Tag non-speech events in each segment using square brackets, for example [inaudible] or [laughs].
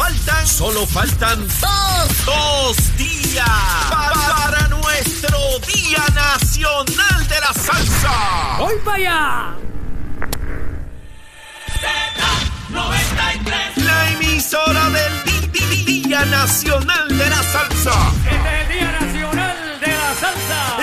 faltan, solo faltan dos, dos días para, para nuestro Día Nacional de la Salsa. ¡Voy para allá! La emisora del Día Nacional de la Salsa. Este es el Día Nacional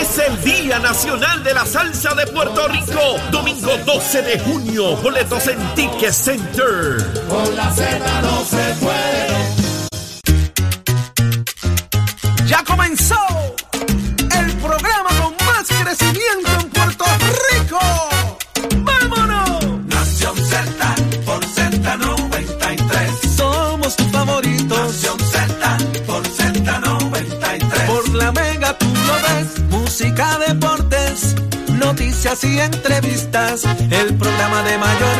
Es el Día Nacional de la Salsa de Puerto Rico. Domingo 12 de junio. Boletos en Ticket Center. Ya comenzó el programa con más crecimiento Música, deportes, noticias y entrevistas. El programa de mayor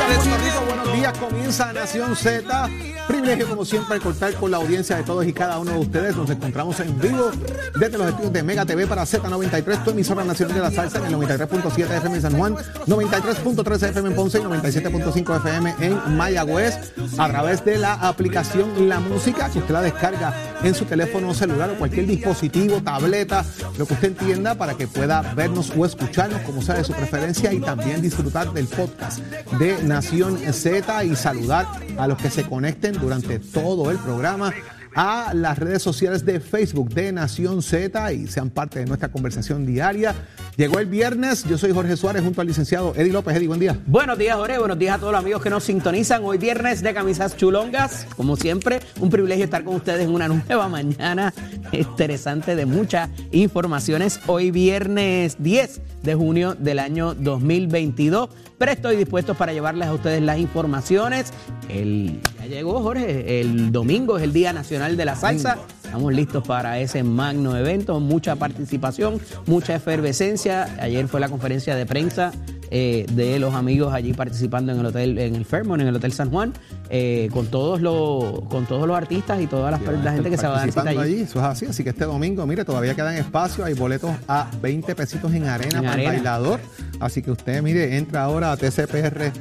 Días, comienza Nación Z. Privilegio como siempre contar con la audiencia de todos y cada uno de ustedes. Nos encontramos en vivo desde los estudios de Mega TV para Z93, tu emisora nacional de la salsa en el 93.7 FM en San Juan, 93.3 FM en Ponce y 97.5 FM en Mayagüez a través de la aplicación La Música que usted la descarga en su teléfono celular o cualquier dispositivo, tableta, lo que usted entienda para que pueda vernos o escucharnos como sea de su preferencia y también disfrutar del podcast de Nación Z y saludar a los que se conecten durante todo el programa a las redes sociales de Facebook de Nación Z y sean parte de nuestra conversación diaria. Llegó el viernes, yo soy Jorge Suárez junto al licenciado Eddie López. Eddie, buen día. Buenos días, Jorge. Buenos días a todos los amigos que nos sintonizan. Hoy viernes de camisas chulongas. Como siempre, un privilegio estar con ustedes en una nueva [laughs] mañana interesante de muchas informaciones. Hoy viernes 10 de junio del año 2022. Pero estoy dispuesto para llevarles a ustedes las informaciones. El, ya llegó, Jorge. El domingo es el Día Nacional de la Salsa. Estamos listos para ese magno evento. Mucha participación, mucha efervescencia. Ayer fue la conferencia de prensa eh, de los amigos allí participando en el hotel, en el Fairmont, en el Hotel San Juan, eh, con todos los, con todos los artistas y toda la, la gente que se va a dar cita participando allí. allí. Eso es así. Así que este domingo, mire, todavía quedan espacios. Hay boletos a 20 pesitos en arena En para arena. el bailador. Así que usted, mire, entra ahora a tcpr.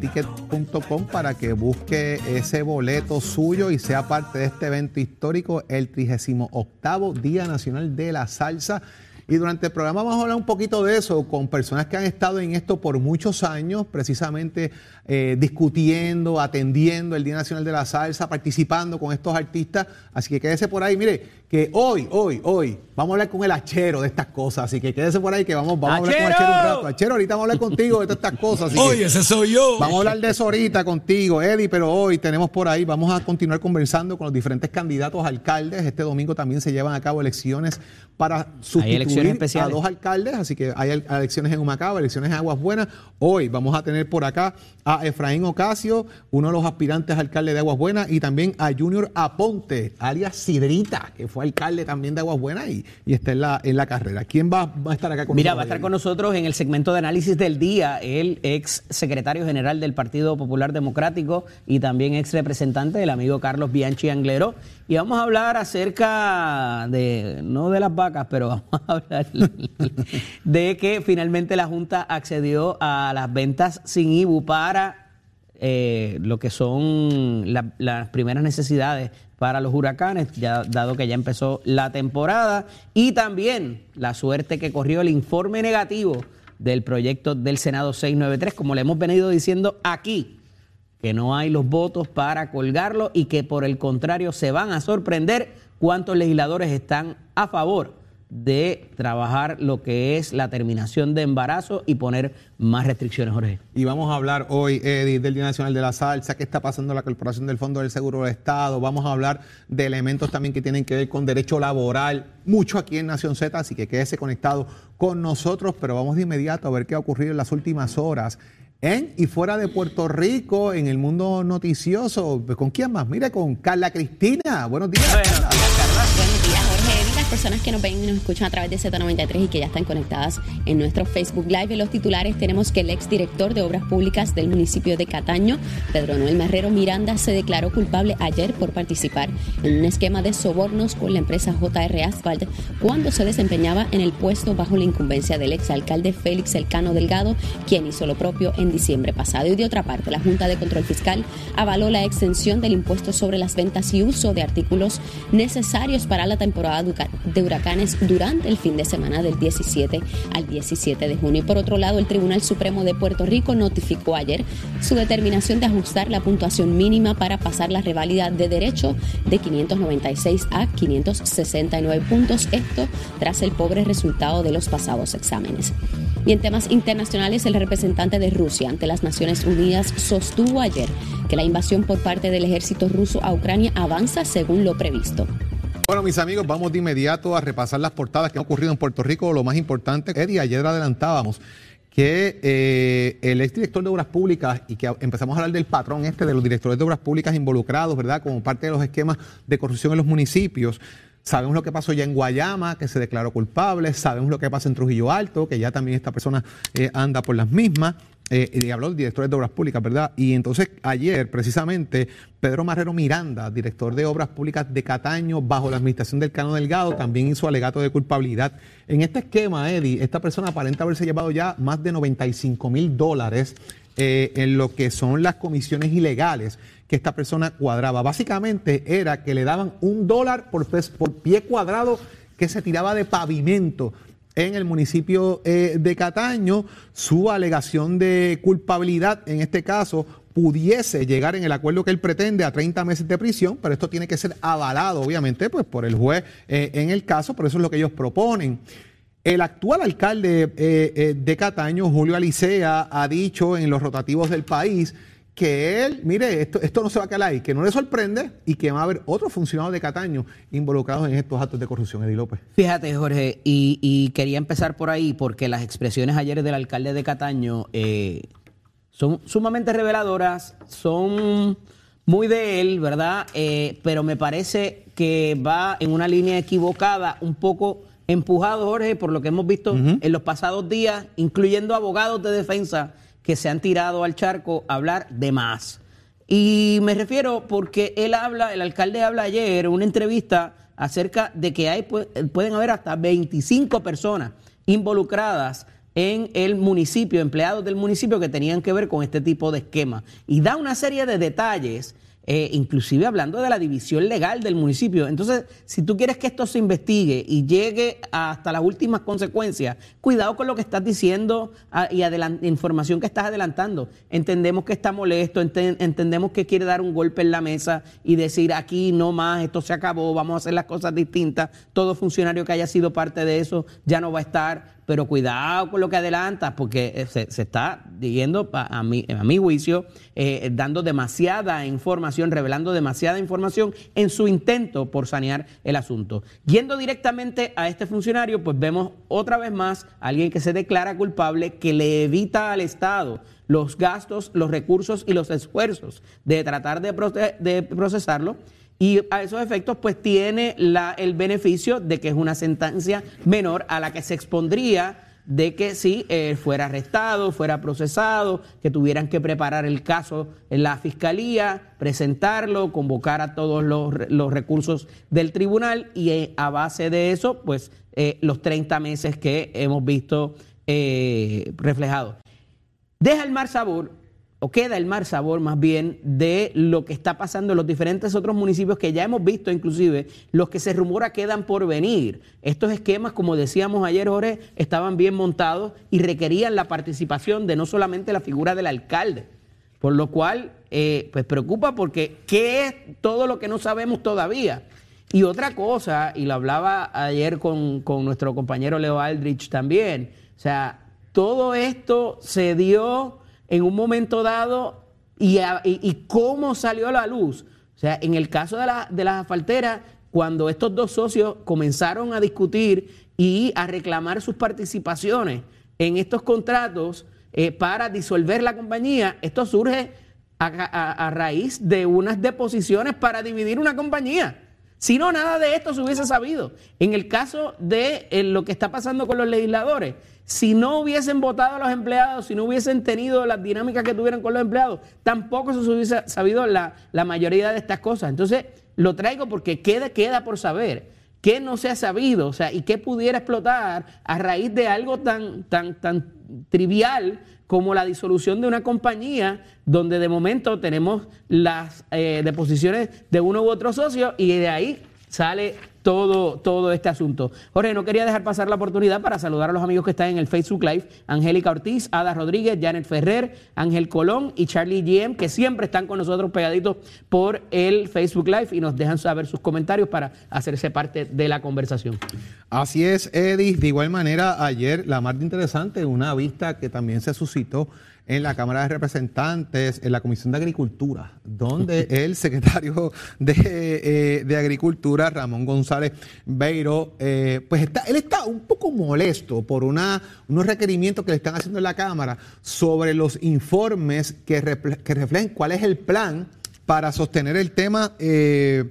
ticket.com para que busque ese boleto suyo y sea parte de este evento histórico, el 38 Día Nacional de la Salsa. Y durante el programa vamos a hablar un poquito de eso con personas que han estado en esto por muchos años, precisamente eh, discutiendo, atendiendo el Día Nacional de la Salsa, participando con estos artistas. Así que quédese por ahí. Mire, que hoy, hoy, hoy, vamos a hablar con el achero de estas cosas. Así que quédese por ahí que vamos, vamos a hablar con ¡Achero! Achero un rato. Achero, ahorita vamos a hablar contigo de todas estas cosas. así que- Oye, ese soy yo. Vamos a hablar de eso ahorita contigo, Eddie, pero hoy tenemos por ahí, vamos a continuar conversando con los diferentes candidatos a alcaldes. Este domingo también se llevan a cabo elecciones para sustituir elecciones a dos alcaldes, así que hay el- elecciones en Humacao, elecciones en Aguas Buenas. Hoy vamos a tener por acá a Efraín Ocasio, uno de los aspirantes a alcalde de Aguas Buenas, y también a Junior Aponte, alias Sidrita, que fue alcalde también de Aguas Buenas y, y está en la, en la carrera. ¿Quién va, va a estar acá con Mira, nosotros? va a estar con nosotros en el segmento de análisis del día el ex secretario general del Partido Popular Democrático y también ex representante del amigo Carlos Bianchi Anglero. Y vamos a hablar acerca de, no de las vacas, pero vamos a hablar [laughs] de que finalmente la Junta accedió a las ventas sin IBU para eh, lo que son la- las primeras necesidades para los huracanes, ya dado que ya empezó la temporada, y también la suerte que corrió el informe negativo del proyecto del Senado 693, como le hemos venido diciendo aquí, que no hay los votos para colgarlo y que por el contrario se van a sorprender cuántos legisladores están a favor de trabajar lo que es la terminación de embarazo y poner más restricciones, Jorge. Y vamos a hablar hoy, Eddie, del Día Nacional de la Salsa, qué está pasando la Corporación del Fondo del Seguro del Estado. Vamos a hablar de elementos también que tienen que ver con derecho laboral, mucho aquí en Nación Z, así que quédese conectado con nosotros, pero vamos de inmediato a ver qué ha ocurrido en las últimas horas. En y fuera de Puerto Rico, en el mundo noticioso, ¿con quién más? Mire, con Carla Cristina. Buenos días. Carla. Buenos días, personas que nos ven y nos escuchan a través de Z93 y que ya están conectadas en nuestro Facebook Live. Los titulares tenemos que el exdirector de Obras Públicas del municipio de Cataño, Pedro Noel Marrero Miranda, se declaró culpable ayer por participar en un esquema de sobornos con la empresa JR Asphalt cuando se desempeñaba en el puesto bajo la incumbencia del exalcalde Félix Elcano Delgado, quien hizo lo propio en diciembre pasado. Y de otra parte, la Junta de Control Fiscal avaló la extensión del impuesto sobre las ventas y uso de artículos necesarios para la temporada de huracanes durante el fin de semana del 17 al 17 de junio. Y por otro lado, el Tribunal Supremo de Puerto Rico notificó ayer su determinación de ajustar la puntuación mínima para pasar la reválida de derecho de 596 a 569 puntos, esto tras el pobre resultado de los pasados exámenes. Y en temas internacionales, el representante de Rusia ante las Naciones Unidas sostuvo ayer que la invasión por parte del ejército ruso a Ucrania avanza según lo previsto. Bueno, mis amigos, vamos de inmediato a repasar las portadas que han ocurrido en Puerto Rico. Lo más importante, Eddie, ayer adelantábamos que eh, el exdirector de Obras Públicas y que empezamos a hablar del patrón este de los directores de Obras Públicas involucrados, ¿verdad? Como parte de los esquemas de corrupción en los municipios. Sabemos lo que pasó ya en Guayama, que se declaró culpable. Sabemos lo que pasa en Trujillo Alto, que ya también esta persona eh, anda por las mismas. Eh, y habló del director de Obras Públicas, ¿verdad? Y entonces ayer, precisamente, Pedro Marrero Miranda, director de Obras Públicas de Cataño, bajo la administración del Cano Delgado, también hizo alegato de culpabilidad. En este esquema, Eddie, esta persona aparenta haberse llevado ya más de 95 mil dólares eh, en lo que son las comisiones ilegales que esta persona cuadraba. Básicamente era que le daban un dólar por, por pie cuadrado que se tiraba de pavimento en el municipio eh, de Cataño. Su alegación de culpabilidad, en este caso, pudiese llegar en el acuerdo que él pretende a 30 meses de prisión, pero esto tiene que ser avalado, obviamente, pues por el juez eh, en el caso, por eso es lo que ellos proponen. El actual alcalde eh, de Cataño, Julio Alicea, ha dicho en los rotativos del país que él, mire, esto, esto no se va a quedar ahí, que no le sorprende y que va a haber otros funcionarios de Cataño involucrados en estos actos de corrupción, Eddie López. Fíjate, Jorge, y, quería empezar por ahí porque las expresiones ayer del alcalde de Cataño eh, son sumamente reveladoras, son muy de él, ¿verdad? Eh, pero me parece que va en una línea equivocada, un poco empujado, Jorge, por lo que hemos visto en los pasados días, incluyendo abogados de defensa que se han tirado al charco a hablar de más. Y me refiero porque él habla, el alcalde habla ayer en una entrevista acerca de que hay, pueden haber hasta 25 personas involucradas en el municipio, empleados del municipio que tenían que ver con este tipo de esquema. Y da una serie de detalles eh, inclusive hablando de la división legal del municipio. Entonces, si tú quieres que esto se investigue y llegue hasta las últimas consecuencias, cuidado con lo que estás diciendo ah, y información que estás adelantando. Entendemos que está molesto, entendemos que quiere dar un golpe en la mesa y decir aquí no más, esto se acabó, vamos a hacer las cosas distintas. Todo funcionario que haya sido parte de eso ya no va a estar pero cuidado con lo que adelantas, porque eh, se, está mi, a mi juicio, eh, dando demasiada información, revelando demasiada información en su intento por sanear el asunto. Yendo directamente a este funcionario, pues vemos otra vez más a alguien que se declara culpable, que le evita al Estado los gastos, los recursos y los esfuerzos de tratar de, procesarlo y a esos efectos, pues tiene el beneficio de que es una sentencia menor a la que se expondría de que si eh, fuera arrestado, fuera procesado, que tuvieran que preparar el caso en la fiscalía, presentarlo, convocar a todos los, los recursos del tribunal y eh, a base de eso, pues eh, los 30 meses que hemos visto reflejados. Deja el mar sabor o queda el mar sabor más bien de lo que está pasando en los diferentes otros municipios que ya hemos visto inclusive, los que se rumora quedan por venir. Estos esquemas, como decíamos ayer, Jorge, estaban bien montados y requerían la participación de no solamente la figura del alcalde, por lo cual, eh, pues preocupa porque ¿qué es todo lo que no sabemos todavía? Y otra cosa, y lo hablaba ayer con, con nuestro compañero Leo Aldrich también, o sea, todo esto se dio en un momento dado y, cómo salió a la luz. O sea, en el caso de, de las asfalteras, cuando estos dos socios comenzaron a discutir y a reclamar sus participaciones en estos contratos eh, para disolver la compañía, esto surge a, raíz de unas deposiciones para dividir una compañía. Si no, nada de esto se hubiese sabido. En el caso de eh, lo que está pasando con los legisladores, si no hubiesen votado a los empleados, si no hubiesen tenido las dinámicas que tuvieran con los empleados, tampoco se hubiese sabido la, la mayoría de estas cosas. Entonces, lo traigo porque queda, queda por saber qué no se ha sabido, o sea, y qué pudiera explotar a raíz de algo tan, tan, tan trivial como la disolución de una compañía donde de momento tenemos las eh, deposiciones de uno u otro socio y de ahí sale todo, todo este asunto. Jorge, no quería dejar pasar la oportunidad para saludar a los amigos que están en el Facebook Live, Angélica Ortiz, Ada Rodríguez, Janet Ferrer, Ángel Colón y Charlie GM, que siempre están con nosotros pegaditos por el Facebook Live y nos dejan saber sus comentarios para hacerse parte de la conversación. Así es, Eddie. De igual manera, ayer la más interesante, una vista que también se suscitó en la Cámara de Representantes, en la Comisión de Agricultura, donde [laughs] el secretario de, eh, de Agricultura, Ramón González Beiro, eh, pues está, él está un poco molesto por una, unos requerimientos que le están haciendo en la Cámara sobre los informes que, que reflejen cuál es el plan para sostener el tema eh,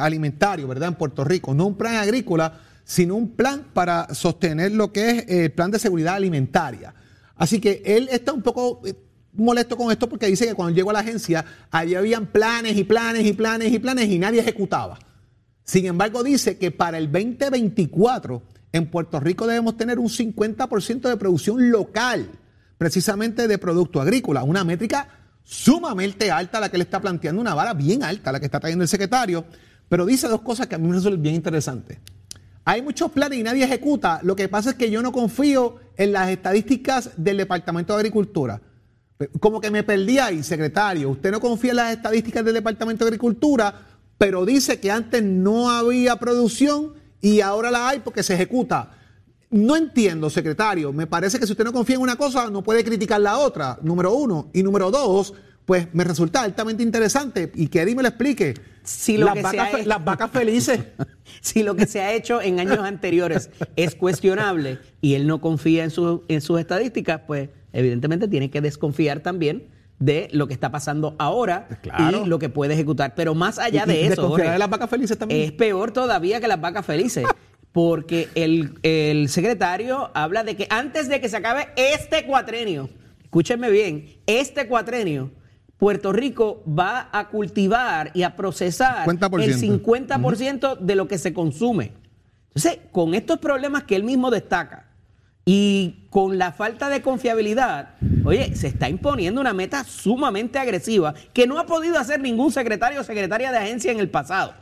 alimentario, ¿verdad? En Puerto Rico, no un plan agrícola, sino un plan para sostener lo que es el plan de seguridad alimentaria. Así que él está un poco eh, molesto con esto porque dice que cuando llegó a la agencia, allí habían planes y planes y planes y planes y nadie ejecutaba. Sin embargo, dice que para el 2024 en Puerto Rico debemos tener un 50% de producción local, precisamente de producto agrícola, una métrica sumamente alta la que le está planteando, una vara bien alta la que está trayendo el secretario, pero dice dos cosas que a mí me resultan bien interesantes. Hay muchos planes y nadie ejecuta. Lo que pasa es que yo no confío en las estadísticas del Departamento de Agricultura. Como que me perdí ahí, secretario. Usted no confía en las estadísticas del Departamento de Agricultura, pero dice que antes no había producción y ahora la hay porque se ejecuta. No entiendo, secretario. Me parece que si usted no confía en una cosa, no puede criticar la otra, número uno. Y número dos, pues me resulta altamente interesante y que Eddie me lo explique. Si lo las, vacas, las vacas felices. [laughs] si lo que se ha hecho en años anteriores es cuestionable y él no confía en, en sus estadísticas, pues evidentemente tiene que desconfiar también de lo que está pasando ahora y lo que puede ejecutar. Pero más allá de eso, de las vacas felices también. es peor todavía que las vacas felices. Porque el, el secretario habla de que antes de que se acabe este cuatrenio, escúchenme bien, este cuatrenio, Puerto Rico va a cultivar y a procesar el 50% de lo que se consume. Entonces, con estos problemas que él mismo destaca y con la falta de confiabilidad, oye, se está imponiendo una meta sumamente agresiva que no ha podido hacer ningún secretario o secretaria de agencia en el pasado.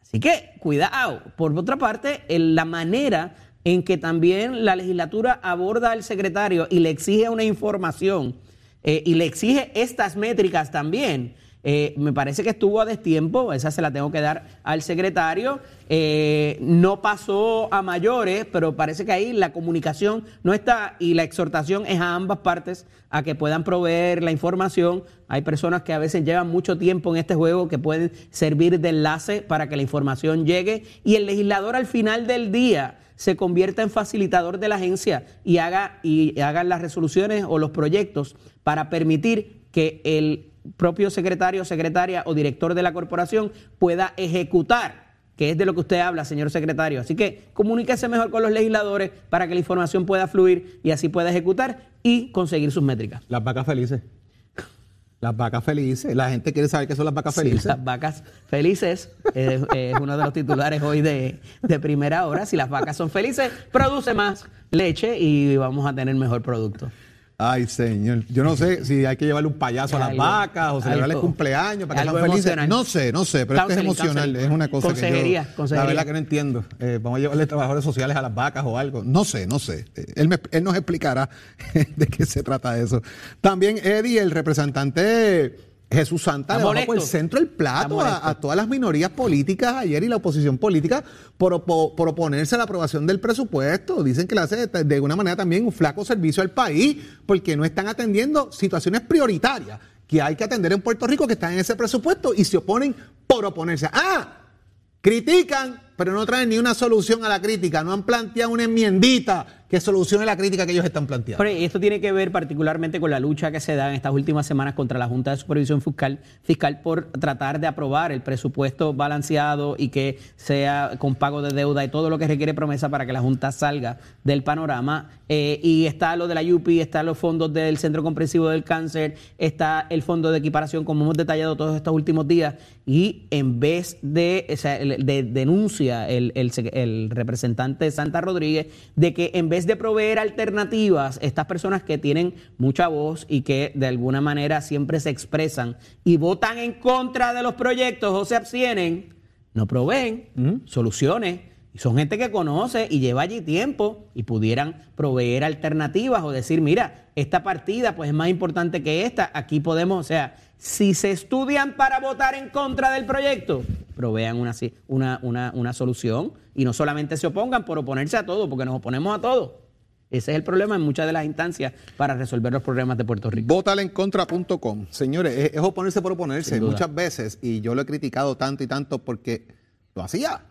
Así que, cuidado. Por otra parte, la manera en que también la legislatura aborda al secretario y le exige una información eh, y le exige estas métricas también. Eh, me parece que estuvo a destiempo, esa se la tengo que dar al secretario. Eh, no pasó a mayores, pero parece que ahí la comunicación no está y la exhortación es a ambas partes a que puedan proveer la información. Hay personas que a veces llevan mucho tiempo en este juego que pueden servir de enlace para que la información llegue y el legislador al final del día se convierta en facilitador de la agencia y haga, y haga las resoluciones o los proyectos para permitir que el propio secretario, secretaria o director de la corporación pueda ejecutar, que es de lo que usted habla, señor secretario. Así que comuníquese mejor con los legisladores para que la información pueda fluir y así pueda ejecutar y conseguir sus métricas. Las vacas felices. Las vacas felices. La gente quiere saber qué son las vacas felices. las vacas felices es, uno de los titulares hoy de, de, primera hora. Si las vacas son felices, produce más leche y vamos a tener mejor producto. Ay, señor. Yo no sé si hay que llevarle un payaso a las vacas o celebrarle el cumpleaños para que sean felices. No sé, no sé, pero esto es emocional. Es una cosa que yo, la verdad que no entiendo. Eh, vamos a llevarle trabajadores sociales a las vacas o algo. No sé, no sé. Eh, él nos explicará [laughs] de qué se trata eso. También Eddie, el representante Jesús Santa le bajó por el centro del plato a, todas las minorías políticas ayer y la oposición política por, oponerse a la aprobación del presupuesto. Dicen que le hace de alguna manera también un flaco servicio al país porque no están atendiendo situaciones prioritarias que hay que atender en Puerto Rico que están en ese presupuesto y se oponen por oponerse. Ah, critican, pero no traen ni una solución a la crítica, no han planteado una enmiendita que solucione la crítica que ellos están planteando. Pero esto tiene que ver particularmente con la lucha que se da en estas últimas semanas contra la Junta de Supervisión Fiscal, por tratar de aprobar el presupuesto balanceado y que sea con pago de deuda y todo lo que requiere promesa para que la Junta salga del panorama. Eh, y está lo de la UPI, está los fondos del Centro Comprensivo del Cáncer, está el fondo de equiparación, como hemos detallado todos estos últimos días. Y en vez de, denuncia el, el, el representante Santa Rodríguez de que en vez de proveer alternativas, estas personas que tienen mucha voz y que de alguna manera siempre se expresan y votan en contra de los proyectos o se abstienen, no proveen soluciones. Y son gente que conoce y lleva allí tiempo y pudieran proveer alternativas o decir, mira, esta partida pues es más importante que esta, aquí podemos, o sea, si se estudian para votar en contra del proyecto, provean una, una, una, una solución y no solamente se opongan por oponerse a todo, porque nos oponemos a todo. Ese es el problema en muchas de las instancias para resolver los problemas de Puerto Rico. Votalecontra.com. Señores, es, es oponerse por oponerse muchas veces y yo lo he criticado tanto y tanto porque lo hacía.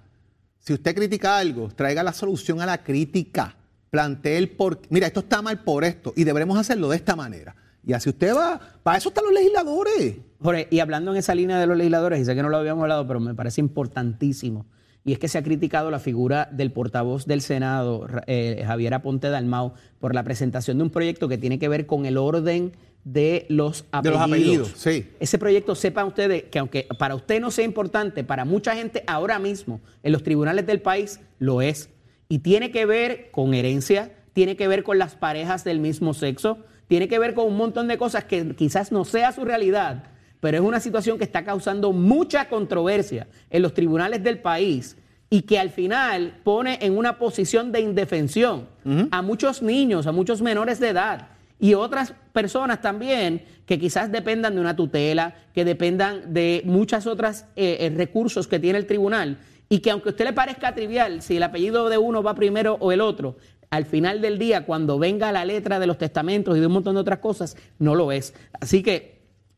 Si usted critica algo, traiga la solución a la crítica. Plantee el por Mira, esto está mal por esto y deberemos hacerlo de esta manera. Y así usted va. Para eso están los legisladores. Jorge, y hablando en esa línea de los legisladores, y sé que no lo habíamos hablado, pero me parece importantísimo. Y es que se ha criticado la figura del portavoz del Senado, eh, Javier Aponte Dalmau, por la presentación de un proyecto que tiene que ver con el orden de los apellidos. De los apellidos, sí. Ese proyecto, sepan ustedes que aunque para usted no sea importante, para mucha gente ahora mismo en los tribunales del país lo es. Y tiene que ver con herencia, tiene que ver con las parejas del mismo sexo, tiene que ver con un montón de cosas que quizás no sea su realidad, pero es una situación que está causando mucha controversia en los tribunales del país y que al final pone en una posición de indefensión a muchos niños, a muchos menores de edad y otras personas también que quizás dependan de una tutela, que dependan de muchas otras eh, eh, recursos que tiene el tribunal y que aunque a usted le parezca trivial si el apellido de uno va primero o el otro, al final del día, cuando venga la letra de los testamentos y de un montón de otras cosas, no lo es. Así que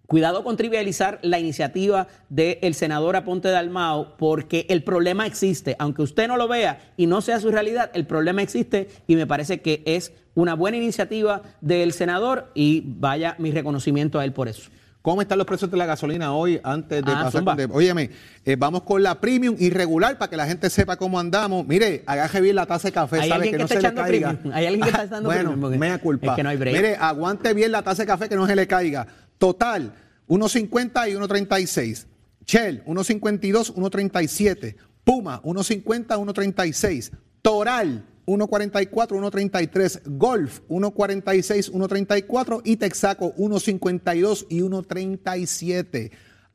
Cuidado con trivializar la iniciativa del senador Aponte Dalmao, porque el problema existe. Aunque usted no lo vea y no sea su realidad, el problema existe y me parece que es una buena iniciativa del senador y vaya mi reconocimiento a él por eso. ¿Cómo están los precios de la gasolina hoy antes de ah, pasar? Con, óyeme, eh, vamos con la premium irregular para que la gente sepa cómo andamos. Mire, agaje bien la taza de café, sabe que, no se le caiga. Hay alguien que está echando bueno, premium. Bueno, culpa. Es que no hay break. Mire, aguante bien la taza de café que no se le caiga. Total, 1.50 y 1.36. Shell, 1.52, 1.37. Puma, 1.50, 1.36. Toral, 1.44, 1.33. Golf, 1.46, 1.34. Y Texaco, 1.52 y 1.37.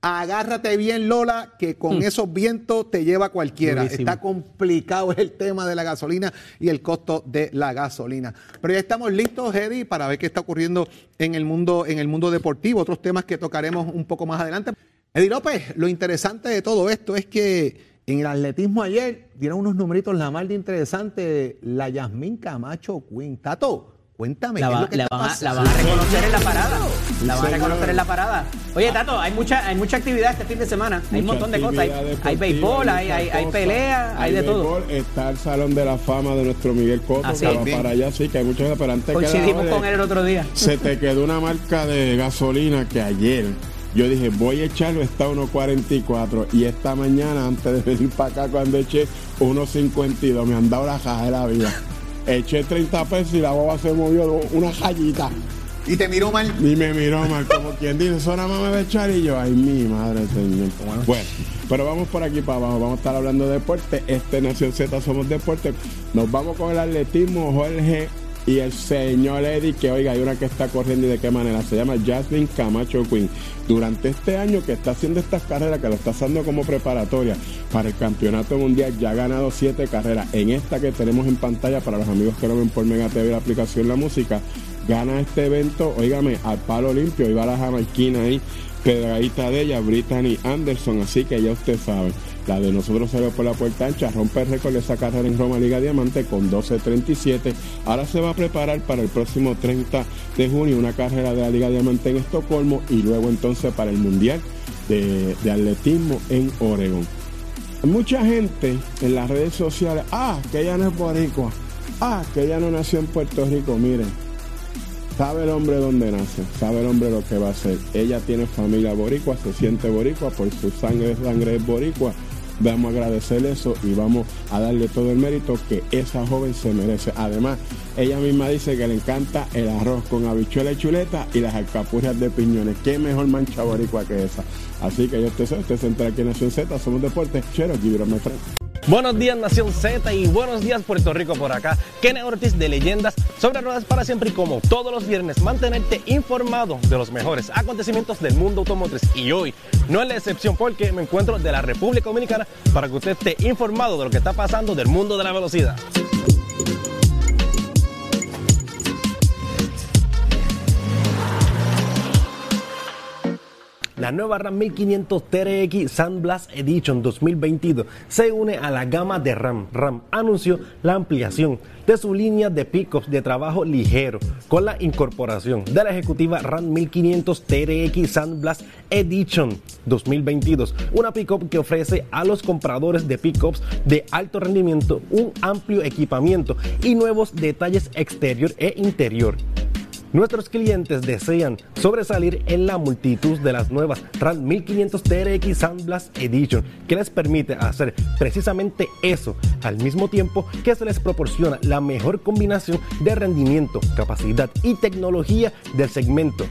Agárrate bien, Lola, que con mm. esos vientos te lleva cualquiera. Está complicado el tema de la gasolina y el costo de la gasolina. Pero ya estamos listos, Eddie, para ver qué está ocurriendo en el mundo, en el mundo deportivo. Otros temas que tocaremos un poco más adelante. Eddie López, lo interesante de todo esto es que en el atletismo ayer dieron unos numeritos la más de interesante la Yasmín Camacho Queen. Tato, Cuéntame. La, van, a, reconocer en la parada. La van a reconocer en la parada. Oye, Tato, hay mucha, hay mucha actividad este fin de semana. hay un montón de cosas. Hay, hay béisbol, hay, hay, hay pelea, hay, de todo. Está el Salón de la Fama de nuestro Miguel Coto, que va para allá, sí, que hay muchos esperantes. Coincidimos con él el otro día. Se te quedó una marca de gasolina que ayer yo dije, voy a echarlo, está 1.44. Y esta mañana, antes de venir para acá, cuando eché 1.52, me han dado la caja de la vida [laughs] eché 30 pesos y la boba se movió una jallita. ¿Y te miró mal? Y me miró mal, como [laughs] quien dice, eso nada más me va a echar y yo, ay, mi madre señor. Bueno. pero vamos por aquí para abajo, vamos a estar hablando de deporte. Este Nación Z somos deporte. Nos vamos con el atletismo, Jorge y el señor Eddie, que oiga, hay una que está corriendo y de qué manera, se llama Jasmine Camacho Queen. Durante este año que está haciendo estas carreras, que lo está haciendo como preparatoria para el campeonato mundial, ya ha ganado siete carreras. En esta que tenemos en pantalla, para los amigos que lo ven por Mega TV la aplicación La Música, gana este evento, oígame, al palo limpio, va la jamaiquina ahí, pedradita de ella, Brittany Anderson, así que ya usted sabe. La de nosotros salió por la puerta ancha, rompe el récord de esa carrera en Roma Liga Diamante con 12.37. Ahora se va a preparar para el próximo 30 de junio una carrera de la Liga Diamante en Estocolmo y luego entonces para el Mundial de, Atletismo en Oregón. Mucha gente en las redes sociales, ah, que ella no es boricua, Ah, que ella no nació en Puerto Rico, miren. Sabe el hombre dónde nace, sabe el hombre lo que va a hacer. Ella tiene familia boricua, se siente boricua, por su sangre, sangre es boricua. Vamos a agradecer eso y vamos a darle todo el mérito que esa joven se merece. Además, ella misma dice que le encanta el arroz con habichuela y chuleta y las alcapurrias de piñones. ¿Qué mejor mancha boricua que esa? Así que yo te sé, usted se aquí en Nación Z, somos deportes. Chero, give it Buenos días Nación Z y buenos días Puerto Rico por acá. Kenny Ortiz de Leyendas sobre Ruedas para siempre y como todos los viernes mantenerte informado de los mejores acontecimientos del mundo automotriz. Y hoy no es la excepción porque me encuentro de la República Dominicana para que usted esté informado de lo que está pasando del mundo de la velocidad. La nueva RAM 1500 TRX Sandblast Edition 2022 se une a la gama de RAM. RAM anunció la ampliación de su línea de pickups de trabajo ligero con la incorporación de la ejecutiva RAM 1500 TRX Sandblast Edition 2022, una pickup que ofrece a los compradores de pickups de alto rendimiento un amplio equipamiento y nuevos detalles exterior e interior. Nuestros clientes desean sobresalir en la multitud de las nuevas RAM 1500 TRX Sandblast Edition, que les permite hacer precisamente eso, al mismo tiempo que se les proporciona la mejor combinación de rendimiento, capacidad y tecnología del segmento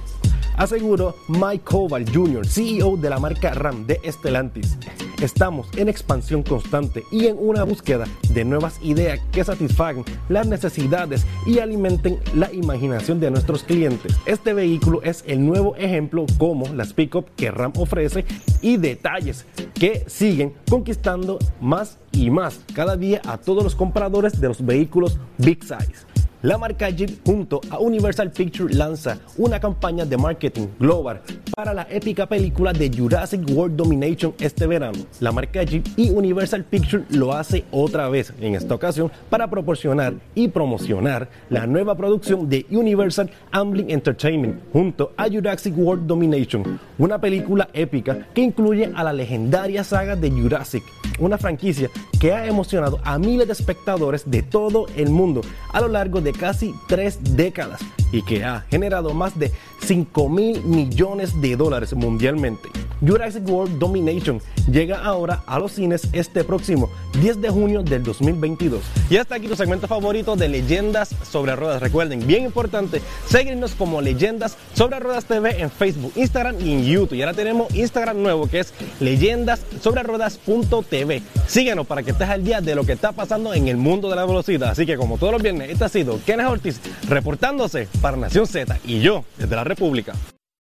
aseguró Mike Koval Jr., CEO de la marca RAM de Stellantis. Estamos en expansión constante y en una búsqueda de nuevas ideas que satisfagan las necesidades y alimenten la imaginación de nuestros clientes. Este vehículo es el nuevo ejemplo como las pickup que RAM ofrece y detalles que siguen conquistando más y más cada día a todos los compradores de los vehículos Big Size. La marca Jeep junto a Universal Pictures lanza una campaña de marketing global para la épica película de Jurassic World Domination este verano. La marca Jeep y Universal Pictures lo hace otra vez en esta ocasión para proporcionar y promocionar la nueva producción de Universal Amblin Entertainment junto a Jurassic World Domination, una película épica que incluye a la legendaria saga de Jurassic, una franquicia que ha emocionado a miles de espectadores de todo el mundo a lo largo de casi tres décadas y que ha generado más de 5 mil millones de dólares mundialmente. Jurassic World Domination llega ahora a los cines este próximo 10 de junio del 2022. Y hasta aquí tu segmento favorito de Leyendas sobre Ruedas. Recuerden, bien importante, seguirnos como Leyendas sobre Ruedas TV en Facebook, Instagram y en YouTube. Y ahora tenemos Instagram nuevo que es Leyendas sobre Ruedas.tv. Síguenos para que estés al día de lo que está pasando en el mundo de la velocidad. Así que como todos los viernes, este ha sido Kenneth Ortiz reportándose para Nación Z y yo desde la República.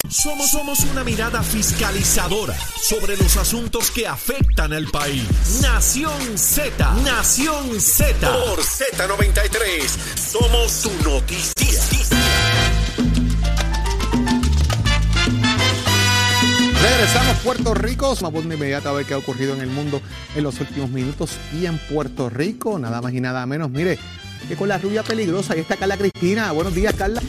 Somos, somos una mirada fiscalizadora sobre los asuntos que afectan al país. Nación Z, Nación Z. Por Z93, somos su noticia. Regresamos a Puerto Rico. Vamos de inmediato a ver qué ha ocurrido en el mundo en los últimos minutos y en Puerto Rico. Nada más y nada menos. Mire, que con la rubia peligrosa. Ahí está Carla Cristina. Buenos días, Carla.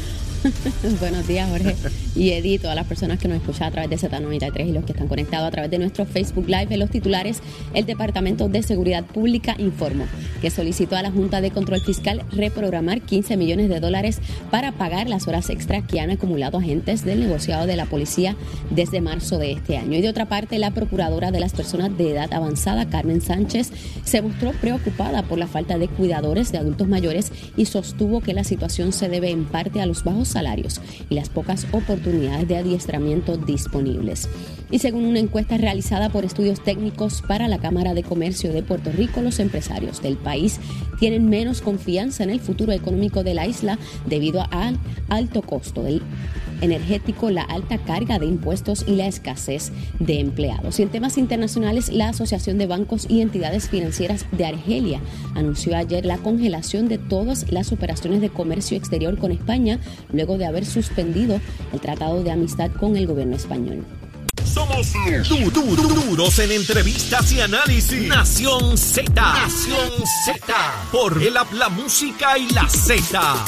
[laughs] Buenos días, Jorge y Eddie, todas las personas que nos escuchan a través de Z93 y los que están conectados a través de nuestro Facebook Live. En los titulares, el Departamento de Seguridad Pública informó que solicitó a la Junta de Control Fiscal reprogramar 15 millones de dólares para pagar las horas extras que han acumulado agentes del negociado de la policía desde marzo de este año. Y de otra parte, la Procuradora de las Personas de Edad Avanzada, Carmen Sánchez, se mostró preocupada por la falta de cuidadores de adultos mayores y sostuvo que la situación se debe en parte a los bajos y las pocas oportunidades de adiestramiento disponibles. Y según una encuesta realizada por estudios técnicos para la Cámara de Comercio de Puerto Rico, los empresarios del país tienen menos confianza en el futuro económico de la isla debido al alto costo del energético, la alta carga de impuestos y la escasez de empleados. Y en temas internacionales, la Asociación de Bancos y Entidades Financieras de Argelia anunció ayer la congelación de todas las operaciones de comercio exterior con España luego de haber suspendido el tratado de amistad con el gobierno español. Somos du- du- du- duros en entrevistas y análisis. Nación Z. Nación Z. Por el la música y la Z.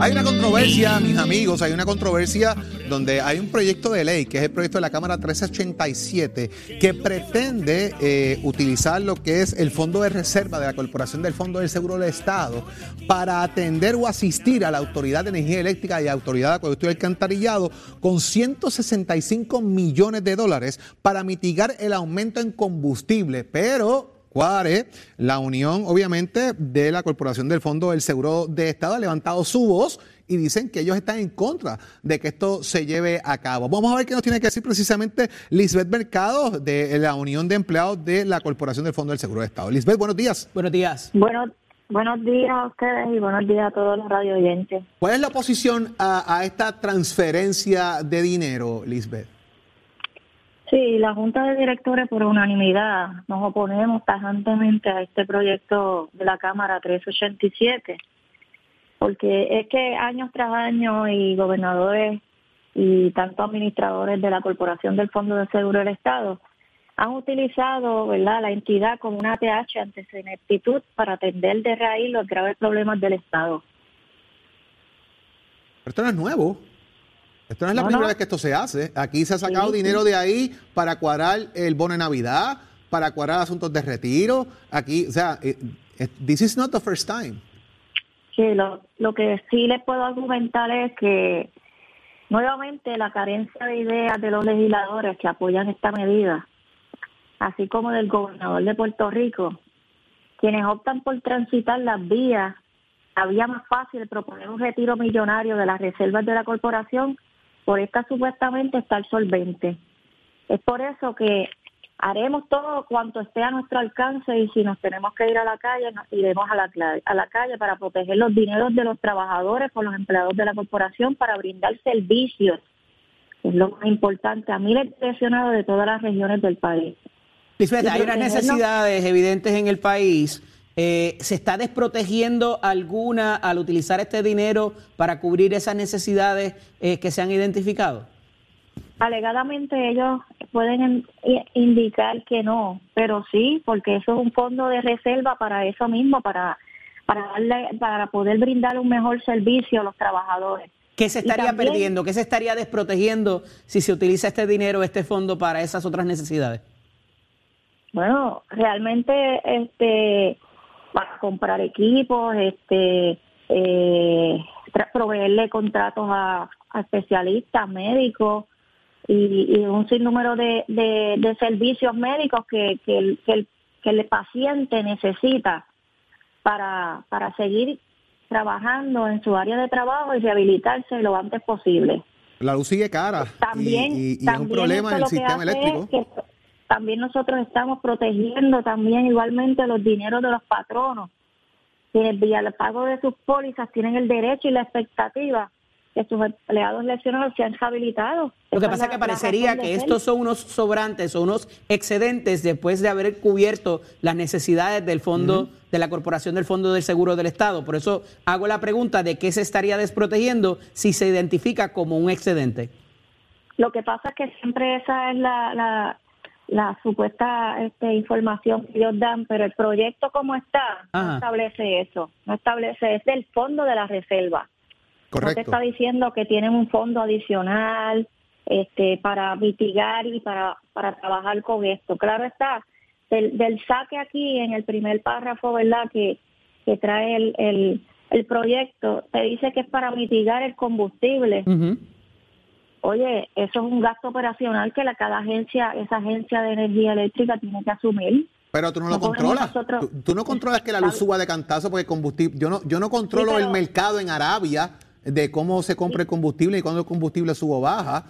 Hay una controversia, mis amigos, hay una controversia donde hay un proyecto de ley, que es el proyecto de la Cámara 1387, que pretende eh, utilizar lo que es el fondo de reserva de la Corporación del Fondo del Seguro del Estado para atender o asistir a la Autoridad de Energía Eléctrica y Autoridad de Acueducto y Alcantarillado con 165 millones de dólares para mitigar el aumento en combustible. Pero La unión obviamente de la Corporación del Fondo del Seguro de Estado ha levantado su voz y dicen que ellos están en contra de que esto se lleve a cabo. Vamos a ver qué nos tiene que decir precisamente Lisbeth Mercado de la Unión de Empleados de la Corporación del Fondo del Seguro de Estado. Lisbeth, buenos días. Buenos días. Bueno, buenos días a ustedes y buenos días a todos los radio oyentes. ¿Cuál es la oposición a, a esta transferencia de dinero, Lisbeth? Sí, la Junta de Directores por unanimidad nos oponemos tajantemente a este proyecto de la Cámara 387, porque es que años tras años y gobernadores y tanto administradores de la Corporación del Fondo de Seguro del Estado han utilizado la entidad como una ATH ante su ineptitud para atender de raíz los graves problemas del Estado. Esto no es nuevo. Esto no es la No, primera no. vez que esto se hace. Aquí se ha sacado Sí, dinero sí. de ahí para cuadrar el bono de Navidad, para cuadrar asuntos de retiro. Aquí, o sea, eh, eh, this is not the first time. Sí, lo, lo que sí les puedo argumentar es que nuevamente la carencia de ideas de los legisladores que apoyan esta medida, así como del gobernador de Puerto Rico, quienes optan por transitar las vías, la vía más fácil proponer un retiro millonario de las reservas de la corporación por esta supuestamente estar solvente. Es por eso que haremos todo cuanto esté a nuestro alcance y si nos tenemos que ir a la calle, nos iremos a la, cla- a la calle para proteger los dineros de los trabajadores por los empleados de la corporación para brindar servicios, que es lo más importante, a miles de pensionados de todas las regiones del país. Lisbeth, hay unas necesidades evidentes en el país. Eh, ¿Se está desprotegiendo alguna al utilizar este dinero para cubrir esas necesidades eh, que se han identificado? Alegadamente ellos pueden indicar que no, pero sí, porque eso es un fondo de reserva para eso mismo, para para darle, para poder brindar un mejor servicio a los trabajadores. ¿Qué se estaría también- perdiendo? ¿Qué se estaría desprotegiendo si se utiliza este dinero, este fondo para esas otras necesidades? Bueno, realmente, este, para comprar equipos, este, eh, proveerle contratos a, a especialistas, médicos y, y un sinnúmero de, de, de servicios médicos que, que, el, que, el, que el paciente necesita para, para seguir trabajando en su área de trabajo y rehabilitarse lo antes posible. La luz sigue cara. y- También, y, y es un problema en el sistema eléctrico. es que también nosotros estamos protegiendo también igualmente los dineros de los patronos, quienes vía el pago de sus pólizas tienen el derecho y la expectativa que sus empleados lesionados sean rehabilitados. Lo que pasa es que parecería que estos son unos sobrantes o unos excedentes después de haber cubierto las necesidades del fondo de la Corporación del Fondo del Seguro del Estado. Por eso hago la pregunta de qué se estaría desprotegiendo si se identifica como un excedente. Lo que pasa es que siempre esa es la, la, la supuesta este, información que ellos dan, pero el proyecto como está Ajá. no establece eso, no establece, es del fondo de la reserva. No te Correcto. está diciendo que tienen un fondo adicional este, para mitigar y para, para trabajar con esto. Claro está, del, del saque aquí en el primer párrafo, ¿verdad? Que, que trae el, el, el proyecto, te dice que es para mitigar el combustible. Ujú. Oye, eso es un gasto operacional que la cada agencia, esa agencia de energía eléctrica tiene que asumir. Pero tú no lo No controlas. nosotros- Tú, tú no controlas que la luz suba de cantazo porque el combustible. Yo no, yo no controlo Sí, pero- el mercado en Arabia de cómo se compra el combustible y cuándo el combustible sube o baja.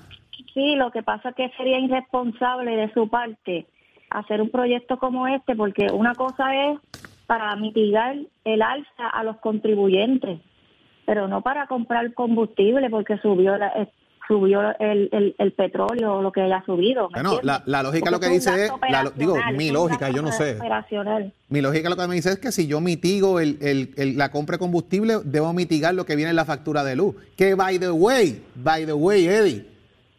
Sí, lo que pasa es que sería irresponsable de su parte hacer un proyecto como este, porque una cosa es para mitigar el alza a los contribuyentes, pero no para comprar combustible porque subió la- eh, subió el, el, el petróleo o lo que haya subido. ¿me Bueno, la- la lógica Porque lo que es dice es- la digo, mi lógica, yo no sé. Mi lógica lo que me dice es que si yo mitigo el, el- el- la compra de combustible, debo mitigar lo que viene en la factura de luz. Que by the way, by the way, Eddie,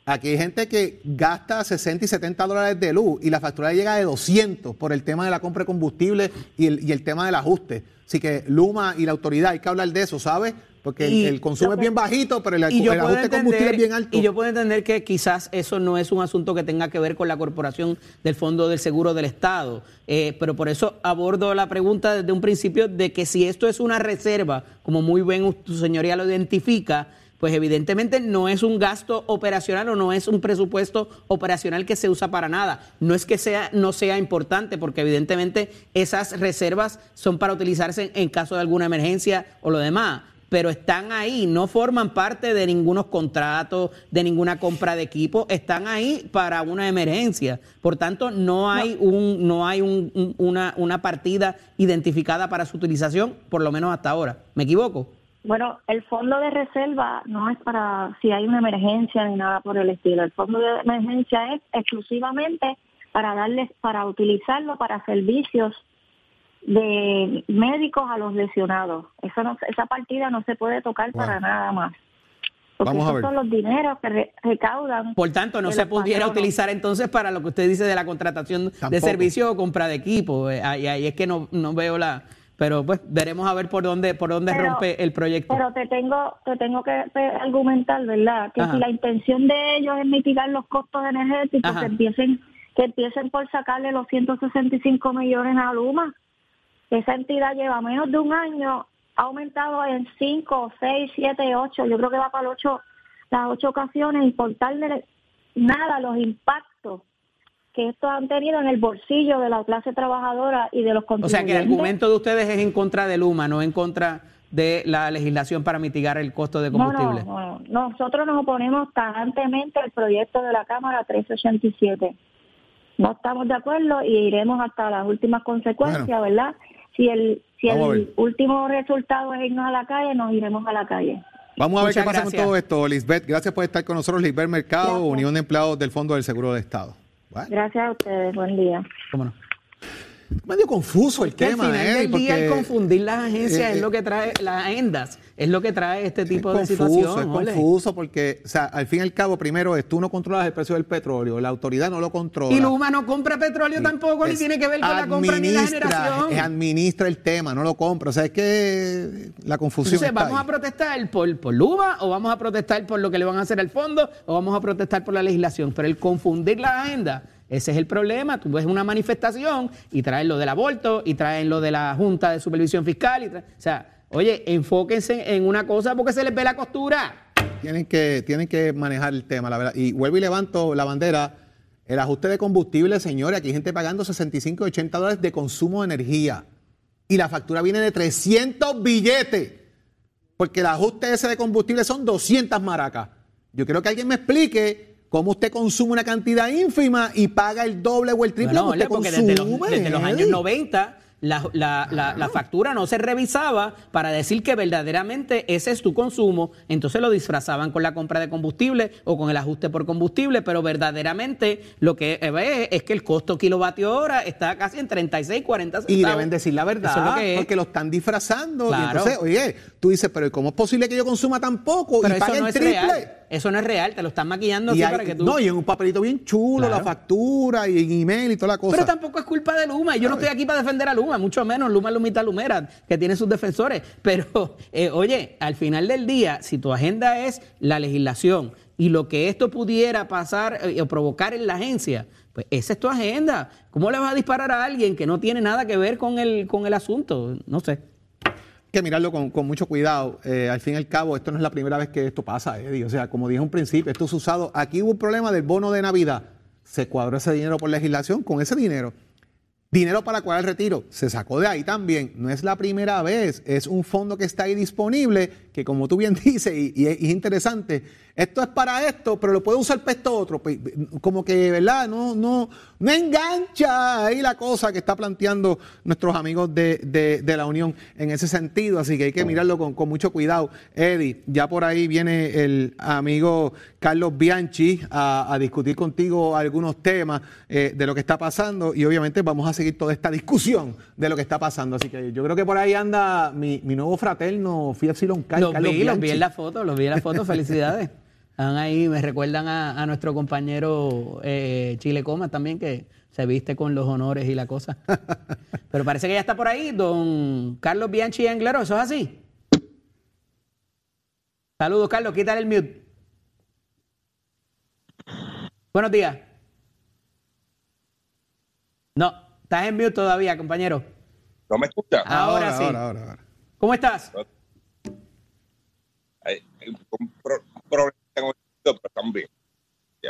aquí hay gente que gasta 60 y 70 dólares de luz y la factura llega de 200 por el tema de la compra de combustible y el, y el tema del ajuste. Así que Luma y la autoridad, hay que hablar de eso, ¿sabes? Porque el consumo es bien bajito, pero el, el ajuste de combustible es bien alto. Y yo puedo entender que quizás eso no es un asunto que tenga que ver con la corporación del Fondo del Seguro del Estado. Eh, pero por eso abordo la pregunta desde un principio de que si esto es una reserva, como muy bien tu señoría lo identifica, pues evidentemente no es un gasto operacional o no es un presupuesto operacional que se usa para nada. No es que sea, no sea importante, porque evidentemente esas reservas son para utilizarse en caso de alguna emergencia o lo demás pero están ahí, no forman parte de ningunos contratos, de ninguna compra de equipo, están ahí para una emergencia. Por tanto, no hay un, no hay una, una partida identificada para su utilización, por lo menos hasta ahora. ¿Me equivoco? Bueno, el fondo de reserva no es para si hay una emergencia ni nada por el estilo. El fondo de emergencia es exclusivamente para darles, para utilizarlo para servicios de médicos a los lesionados. Eso no, esa partida no se puede tocar para nada más. Porque Vamos esos son los dineros que recaudan. Por tanto, no se pudiera utilizar entonces para lo que usted dice de la contratación de servicios o compra de equipo. Eh, ahí, ahí es que no, no veo la, pero pues veremos a ver por dónde por dónde rompe el proyecto. Pero te tengo te tengo que argumentar, ¿verdad? Que si la intención de ellos es mitigar los costos energéticos, que empiecen que empiecen por sacarle los 165 millones a Luma esa entidad lleva menos de un año, ha aumentado en 5, 6, 7, 8, yo creo que va para ocho, las ocho ocasiones, importarle nada los impactos que estos han tenido en el bolsillo de la clase trabajadora y de los contribuyentes. O sea que el argumento de ustedes es en contra de Luma, no en contra de la legislación para mitigar el costo de combustible. No, no, nosotros nos oponemos tajantemente al proyecto de la Cámara 387. No estamos de acuerdo y iremos hasta las últimas consecuencias, ¿verdad? Si el, si el último resultado es irnos a la calle, nos iremos a la calle. Vamos a ver qué pasa con todo esto, Lisbeth. Gracias por estar con nosotros, Lisbeth Mercado, Unión de Empleados del Fondo del Seguro de Estado. Gracias a ustedes, buen día. ¿Cómo no? Medio confuso el tema. Al final del día, el confundir las agencias es eh, lo que trae, las agendas, es lo que trae este tipo de situación. Es confuso porque, o sea, al fin y al cabo, primero es tú no controlas el precio del petróleo, la autoridad no lo controla. Y Luma no compra petróleo tampoco, ni tiene que ver con la compra ni la generación. Es administra el tema, no lo compra. O sea, es que la confusión. Entonces, ¿vamos a protestar por, por Luma o vamos a protestar por lo que le van a hacer al fondo o vamos a protestar por la legislación? Pero el confundir la agenda ese es el problema. Tú ves una manifestación y traen lo del aborto y traen lo de la Junta de Supervisión Fiscal. Y o sea, oye, enfóquense en una cosa porque se les ve la costura. Tienen que, tienen que manejar el tema, la verdad. Y vuelvo y levanto la bandera. El ajuste de combustible, señores, aquí hay gente pagando 65 y 80 dólares de consumo de energía. Y la factura viene de 300 billetes. Porque el ajuste ese de combustible son 200 maracas. Yo quiero que alguien me explique cómo usted consume una cantidad ínfima y paga el doble o el triple usted porque Desde los, desde los años 90 la, la, la, factura no se revisaba para decir que verdaderamente ese es tu consumo, entonces lo disfrazaban con la compra de combustible o con el ajuste por combustible, pero verdaderamente lo que ve es que el costo kilovatio hora está casi en 36, 40 centavos. Y deben decir la verdad, porque lo están disfrazando. Y entonces, oye, tú dices, pero ¿cómo es posible que yo consuma tan poco y pague el triple? Eso no es real, te lo están maquillando para que tú. No, y en un papelito bien chulo, la factura y en email y toda la cosa. Pero tampoco es culpa de Luma. Yo no estoy aquí para defender a Luma, mucho menos Luma Lumita Lumera, que tiene sus defensores. [laughs] Pero, eh, oye, al final del día, si tu agenda es la legislación y lo que esto pudiera pasar eh, o provocar en la agencia, pues esa es tu agenda. ¿Cómo le vas a disparar a alguien que no tiene nada que ver con el, con el asunto? No sé que mirarlo con, mucho cuidado. Eh, al fin y al cabo, esto no es la primera vez que esto pasa, Eddie. O sea, como dije un principio, esto es usado. Aquí hubo un problema del bono de Navidad. Se cuadró ese dinero por legislación. Con ese dinero Dinero para cuál el retiro, se sacó de ahí también. No es la primera vez, es un fondo que está ahí disponible, que como tú bien [laughs] dices, y, es interesante, esto es para esto, pero lo puede usar para esto otro. Pues, como que, ¿verdad? No, no, no engancha ahí la cosa que está planteando nuestros amigos de, la Unión en ese sentido. Así que hay que mirarlo con, mucho cuidado. Eddie, ya por ahí viene el amigo Carlos Bianchi a, discutir contigo algunos temas eh, de lo que está pasando y obviamente vamos a seguir toda esta discusión de lo que está pasando. Así que yo creo que por ahí anda mi, nuevo fraterno, Fiat Silon Los vi, los vi en la foto, los vi en la foto, felicidades. [laughs] Están ahí, me recuerdan a, nuestro compañero eh, Chile Coma también, que se viste con los honores y la cosa. [laughs] Pero parece que ya está por ahí, don Carlos Bianchi Anglero, ¿eso es así? Saludos, Carlos. Quítale el mute. Buenos días. No, estás en mute todavía, compañero. ¿No me escuchas? Ahora, sí. Ahora, ahora, ahora. ¿Cómo estás? Hay hay un pro- problema con esto, pero estamos bien.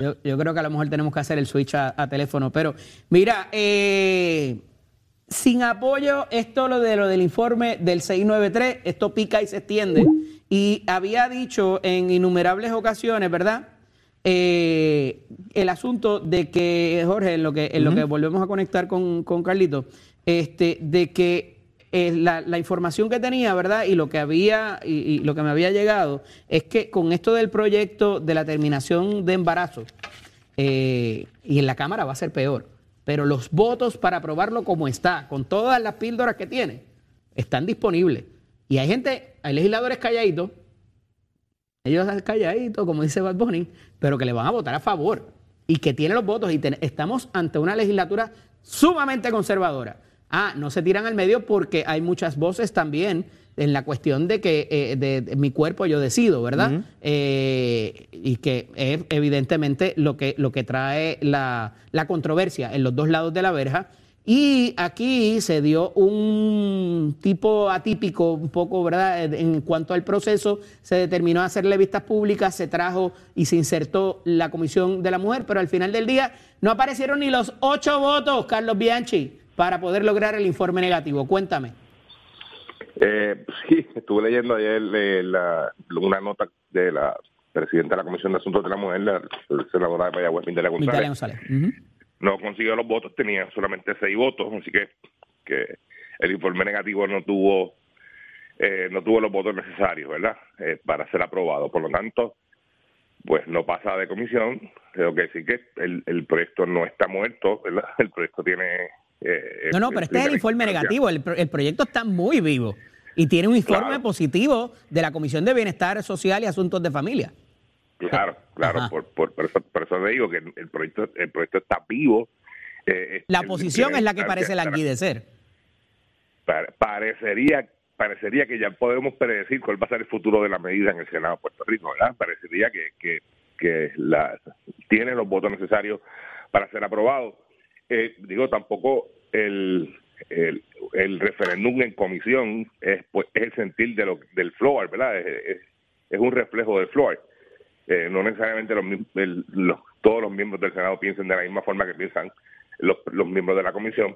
Yo, yo creo que a lo mejor tenemos que hacer el switch a, a teléfono, pero mira, eh, sin apoyo, esto lo de lo del informe del 693, esto pica y se extiende. Y había dicho en innumerables ocasiones, ¿verdad? Eh, el asunto de que, Jorge, en lo que, en lo que volvemos a conectar con, con Carlito, este, de que eh, la, información que tenía, ¿verdad? Y lo que había, y, lo que me había llegado, es que con esto del proyecto de la terminación de embarazo, eh, y en la Cámara va a ser peor, pero los votos para aprobarlo como está, con todas las píldoras que tiene, están disponibles. Y hay gente, hay legisladores calladitos, ellos calladitos, como dice Bad Bunny, pero que le van a votar a favor y que tienen los votos. Y estamos ante una legislatura sumamente conservadora. Ah, no se tiran al medio porque hay muchas voces también en la cuestión de que eh, de, de mi cuerpo yo decido, ¿verdad? Eh, y que es evidentemente lo que, lo que trae la, la controversia en los dos lados de la verja. Y aquí se dio un tipo atípico, un poco, ¿verdad? En cuanto al proceso, se determinó hacerle vistas públicas, se trajo y se insertó la Comisión de la Mujer, pero al final del día no aparecieron ni los ocho votos, Carlos Bianchi, para poder lograr el informe negativo. Cuéntame. Eh, [laughs] sí, estuve leyendo ayer eh, la- una nota de la presidenta de la Comisión de Asuntos de la Mujer, la, la senadora de Mayagüez, Mindalia Mitalia González. González. Ujú. No consiguió los votos, tenía solamente seis votos, así que, que el informe negativo no tuvo eh, no tuvo los votos necesarios, ¿verdad? Eh, para ser aprobado. Por lo tanto, pues no pasa de comisión. Tengo que decir que el, el proyecto no está muerto, ¿verdad? [laughs] El proyecto tiene... eh, No, no, pero este es el informe negativo. El, el proyecto está muy vivo y tiene un informe Claro. positivo de la Comisión de Bienestar Social y Asuntos de Familia. Claro, claro, por, por, por eso, por eso le digo que el proyecto, el proyecto está vivo. eh, La el- oposición el- es la que parece languidecer. Pare- Parecería, parecería que ya podemos predecir cuál va a ser el futuro de la medida en el Senado de Puerto Rico, ¿verdad? Parecería que, que, que la, tiene los votos necesarios para ser aprobado. Eh, digo, tampoco el, el, referéndum en comisión es, pues, es el sentir de lo, del floor, ¿verdad? Es, es- un reflejo del floor. Eh, no necesariamente los, el- los- todos los miembros del Senado piensen de la misma forma que piensan los, los miembros de la comisión,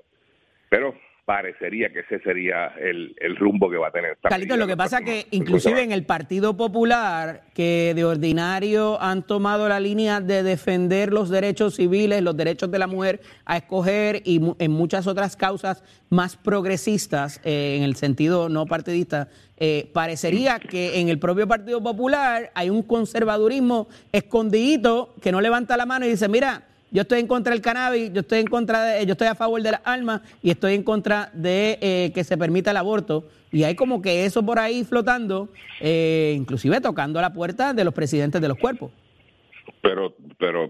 pero parecería que ese sería el, el rumbo que va a tener. esta Carlitos, lo que pasa que próximos- inclusive en el Partido Popular, que de ordinario han tomado la línea de defender los derechos civiles, los derechos de la mujer a escoger y mu- en muchas otras causas más progresistas, eh, en el sentido no partidista, eh, parecería que en el propio Partido Popular hay un conservadurismo escondidito que no levanta la mano y dice, mira, yo estoy en contra del cannabis, yo estoy en contra de, yo estoy a favor de las armas y estoy en contra de eh, que se permita el aborto. Y hay como que eso por ahí flotando, eh, inclusive tocando la puerta de los presidentes de los cuerpos. Pero, pero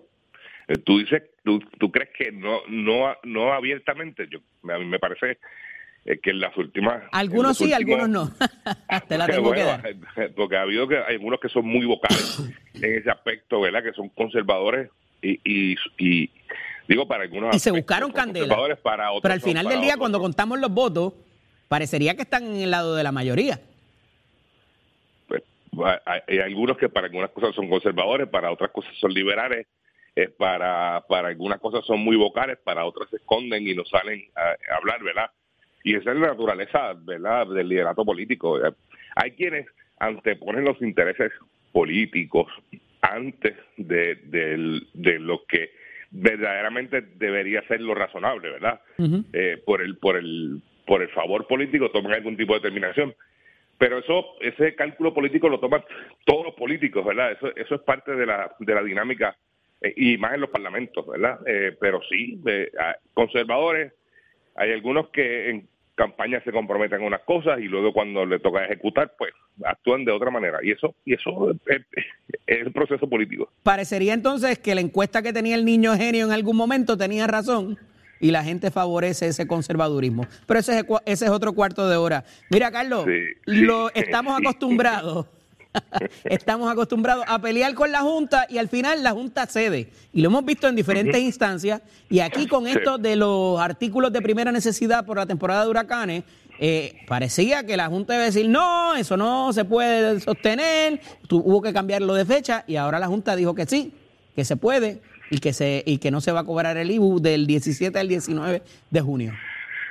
eh, tú dices, tú, tú crees que no, no, no abiertamente. Yo, a mí me parece eh, que en las últimas. Algunos sí, últimos- algunos no. [laughs] Te la tengo que dar. Porque ha habido que hay algunos que son muy vocales en ese aspecto, ¿verdad? Que son conservadores y, y, y digo para algunos Y se buscaron candela. para otros Pero al final del día, otros cuando contamos los votos, parecería que están en el lado de la mayoría. Pues, hay, hay algunos que para algunas cosas son conservadores, para otras cosas son liberales, eh, para, para algunas cosas son muy vocales, para otras se esconden y no salen a, a hablar, ¿verdad? Y esa es la naturaleza, ¿verdad?, del liderato político. Hay quienes anteponen los intereses políticos antes de, de lo que verdaderamente debería ser lo razonable, ¿verdad? Eh, por el por el por el favor político toman algún tipo de determinación. Pero eso ese cálculo político lo toman todos los políticos, ¿verdad? Eso eso es parte de la de la dinámica eh, y más en los parlamentos, ¿verdad? Eh, pero sí, conservadores, hay algunos que en campaña se comprometen con unas cosas y luego cuando le toca ejecutar, pues actúan de otra manera. Y eso y eso es, es el proceso político. Parecería entonces que la encuesta que tenía el niño genio en algún momento tenía razón y la gente favorece ese conservadurismo. Pero ese es, ese es otro cuarto de hora. Mira, Carlos, Sí, lo sí, estamos sí. acostumbrados [laughs] estamos acostumbrados a pelear con la Junta y al final la Junta cede. Y lo hemos visto en diferentes instancias. Y aquí con esto de los artículos de primera necesidad por la temporada de huracanes, eh, parecía que la Junta debe decir, no, eso no se puede sostener, hubo que cambiarlo de fecha y ahora la Junta dijo que sí, que se puede y que, se, y que no se va a cobrar el IBU del 17 al 19 de junio.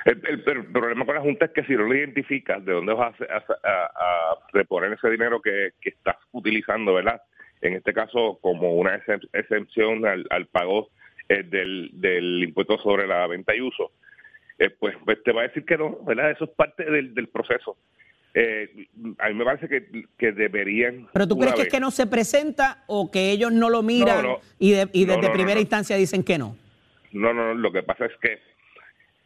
El, problema con la Junta es que si no lo identificas de dónde vas a, reponer ese dinero que, estás utilizando, ¿verdad? En este caso, como una exención al, pago eh, del, impuesto sobre la venta y uso, eh, pues, pues, te va a decir que no, ¿verdad? Eso es parte del, proceso. Eh, a mí me parece que, deberían. ¿Pero tú crees que es que no se presenta o que ellos no lo miran y, desde primera instancia dicen que no? No, no, lo que pasa es que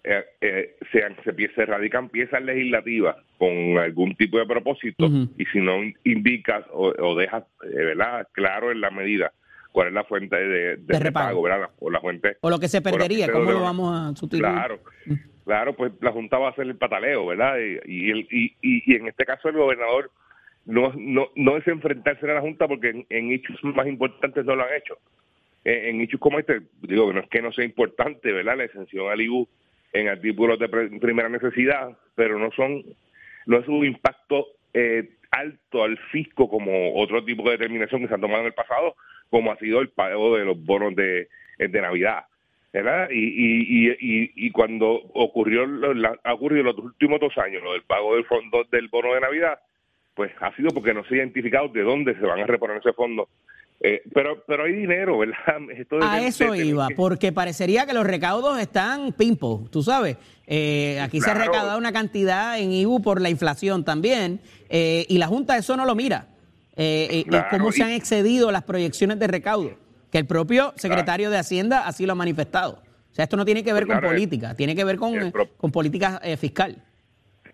eh, eh, se, se, se, radican piezas legislativas con algún tipo de propósito y si no indicas o, dejas eh, ¿verdad? claro en la medida cuál es la fuente de, de, repago, ¿verdad? O la fuente o lo que se perdería, ¿cómo lo vamos a sustituir? Claro, claro, pues la Junta va a hacer el pataleo, ¿verdad? Y, y, y, en este caso el gobernador no, no, no es enfrentarse a la Junta porque en, en hechos más importantes no lo han hecho. En, hechos como este, digo, no es que no sea importante, ¿verdad? La exención al IBU en artículos de primera necesidad, pero no son, no es un impacto eh, alto al fisco como otro tipo de determinación que se han tomado en el pasado, como ha sido el pago de los bonos de, de Navidad. ¿verdad? Y, y, y, y, cuando ocurrió, ha ocurrido los últimos dos años, lo del pago del fondo del bono de Navidad, pues ha sido porque no se ha identificado de dónde se van a reponer ese fondo eh, pero, pero hay dinero, ¿verdad? [laughs] a eso iba, porque parecería que los recaudos están pimpo, tú sabes. Eh, aquí se ha recaudado una cantidad en IBU por la inflación también, eh, y la Junta eso no lo mira. Cómo se han excedido las proyecciones de recaudo, que el propio secretario de Hacienda así lo ha manifestado. O sea, esto no tiene que ver con política, tiene que ver con, con política fiscal.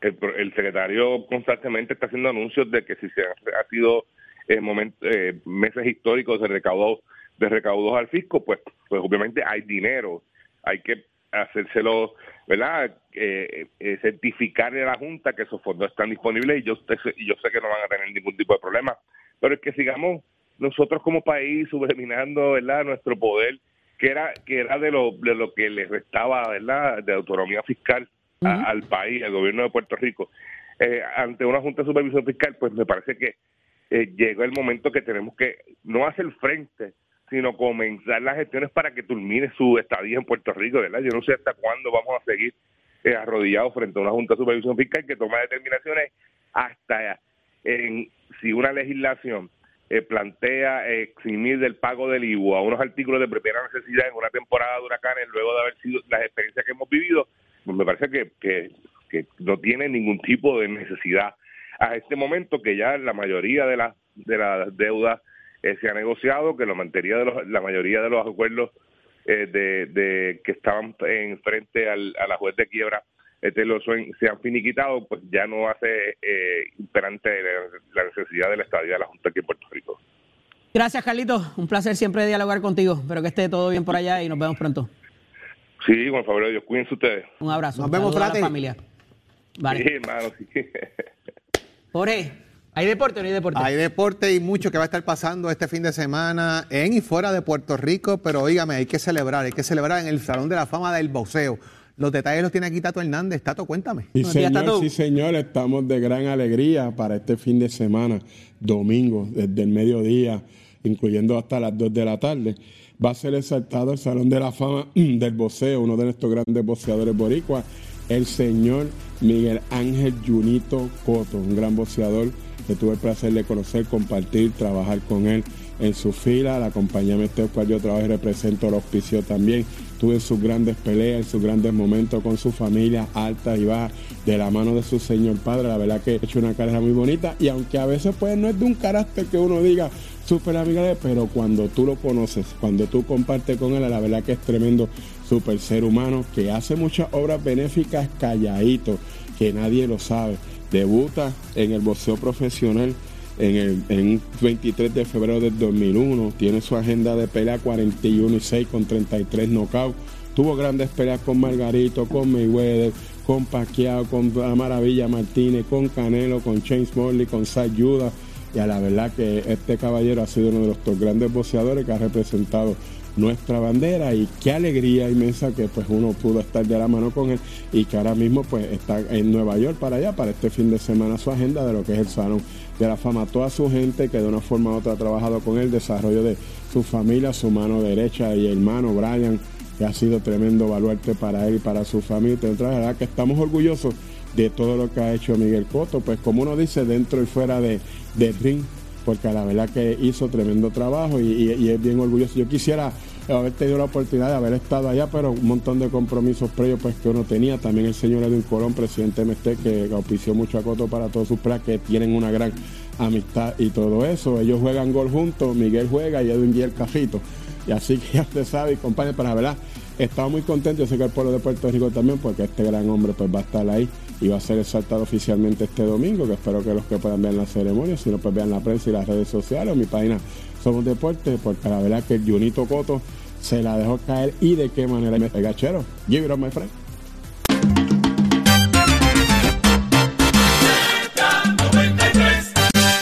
El, el, secretario constantemente está haciendo anuncios de que si se ha sido eh, meses históricos de recaudos de recaudos al fisco, pues, pues obviamente hay dinero, hay que hacérselo, ¿verdad? Eh, eh, certificarle a la Junta que esos fondos están disponibles y yo, yo sé que no van a tener ningún tipo de problema, pero es que sigamos nosotros como país subterminando, ¿verdad? Nuestro poder, que era que era de lo, de lo que le restaba, ¿verdad? De autonomía fiscal al país, al gobierno de Puerto Rico. Eh, ante una Junta de Supervisión Fiscal, pues me parece que eh, llegó el momento que tenemos que no hacer frente, sino comenzar las gestiones para que termine su estadía en Puerto Rico, ¿verdad? Yo no sé hasta cuándo vamos a seguir eh, arrodillados frente a una Junta de Supervisión Fiscal que toma determinaciones hasta si una legislación eh, plantea eximir del pago del IVU a unos artículos de primera necesidad en una temporada de huracanes luego de haber sido las experiencias que hemos vivido, pues me parece que, que, que no tiene ningún tipo de necesidad a este momento que ya la mayoría de las de las deudas eh, se ha negociado, que la mayoría de los, la mayoría de los acuerdos eh, de, que estaban en frente al, a la juez de quiebra este, los, se han finiquitado, pues ya no hace eh, imperante la necesidad del Estado de la Junta aquí en Puerto Rico. Gracias, Carlitos. Un placer siempre dialogar contigo. Espero que esté todo bien por allá y nos vemos pronto. Sí, con favor de Dios. Cuídense ustedes. Un abrazo. Nos vemos, a la familia. Vale. Sí, hermano, sí. Jorge, ¿hay deporte o no hay deporte? Hay deporte y mucho que va a estar pasando este fin de semana en y fuera de Puerto Rico, pero oígame, hay que celebrar, hay que celebrar en el Salón de la Fama del Boxeo. Los detalles los tiene aquí Tato Hernández. Tato, cuéntame. Sí, señor, sí, señor, estamos de gran alegría para este fin de semana, domingo, desde el mediodía, incluyendo hasta las 2 de la tarde. Va a ser exaltado el Salón de la Fama [clears throat] del Boxeo, uno de nuestros grandes boxeadores boricuas, el señor Miguel Ángel Junito Coto, un gran boxeador que tuve el placer de conocer, compartir, trabajar con él en su fila, la compañía Meteo cual yo trabajo y represento el auspicio también. Tuve sus grandes peleas, sus grandes momentos con su familia, alta y baja, de la mano de su señor padre. La verdad que he hecho una carrera muy bonita y aunque a veces pues no es de un carácter que uno diga súper amigable, pero cuando tú lo conoces, cuando tú compartes con él, la verdad que es tremendo super ser humano que hace muchas obras benéficas calladito, que nadie lo sabe. Debuta en el boxeo profesional en el 23 de febrero del 2001. Tiene su agenda de pelea 41 y 6 con 33 knockouts. Tuvo grandes peleas con Margarito, con Mayweather, con Pacquiao, con Maravilla Martínez, con Canelo, con James Morley, con Sai Judah y a la verdad que este caballero ha sido uno de los grandes boxeadores que ha representado nuestra bandera y qué alegría inmensa que pues uno pudo estar de la mano con él y que ahora mismo pues está en Nueva York para allá, para este fin de semana su agenda de lo que es el Salón de la Fama. Toda su gente que de una forma u otra ha trabajado con él, desarrollo de su familia, su mano derecha y hermano Brian, que ha sido tremendo baluarte para él y para su familia. La verdad que estamos orgullosos de todo lo que ha hecho Miguel Coto, pues como uno dice, dentro y fuera de, de ring porque la verdad que hizo tremendo trabajo y, es bien orgulloso. Yo quisiera haber tenido la oportunidad de haber estado allá, pero un montón de compromisos previos pues que uno tenía. También el señor Edwin Colón, presidente MST, que auspició mucho a Coto para todos sus playas, que tienen una gran amistad y todo eso. Ellos juegan gol juntos, Miguel juega y Edwin guía el cajito. Y así que [laughs] ya usted sabe, compañeros, pero la verdad, estaba muy contento, yo sé que el pueblo de Puerto Rico también, porque este gran hombre pues va a estar ahí y va a ser exaltado oficialmente este domingo, que espero que los que puedan ver la ceremonia, si no pues vean la prensa y las redes sociales o mi página Somos Deportes, porque la verdad que el Junito Coto se la dejó caer y de qué manera me gachero. Give it up, my friend.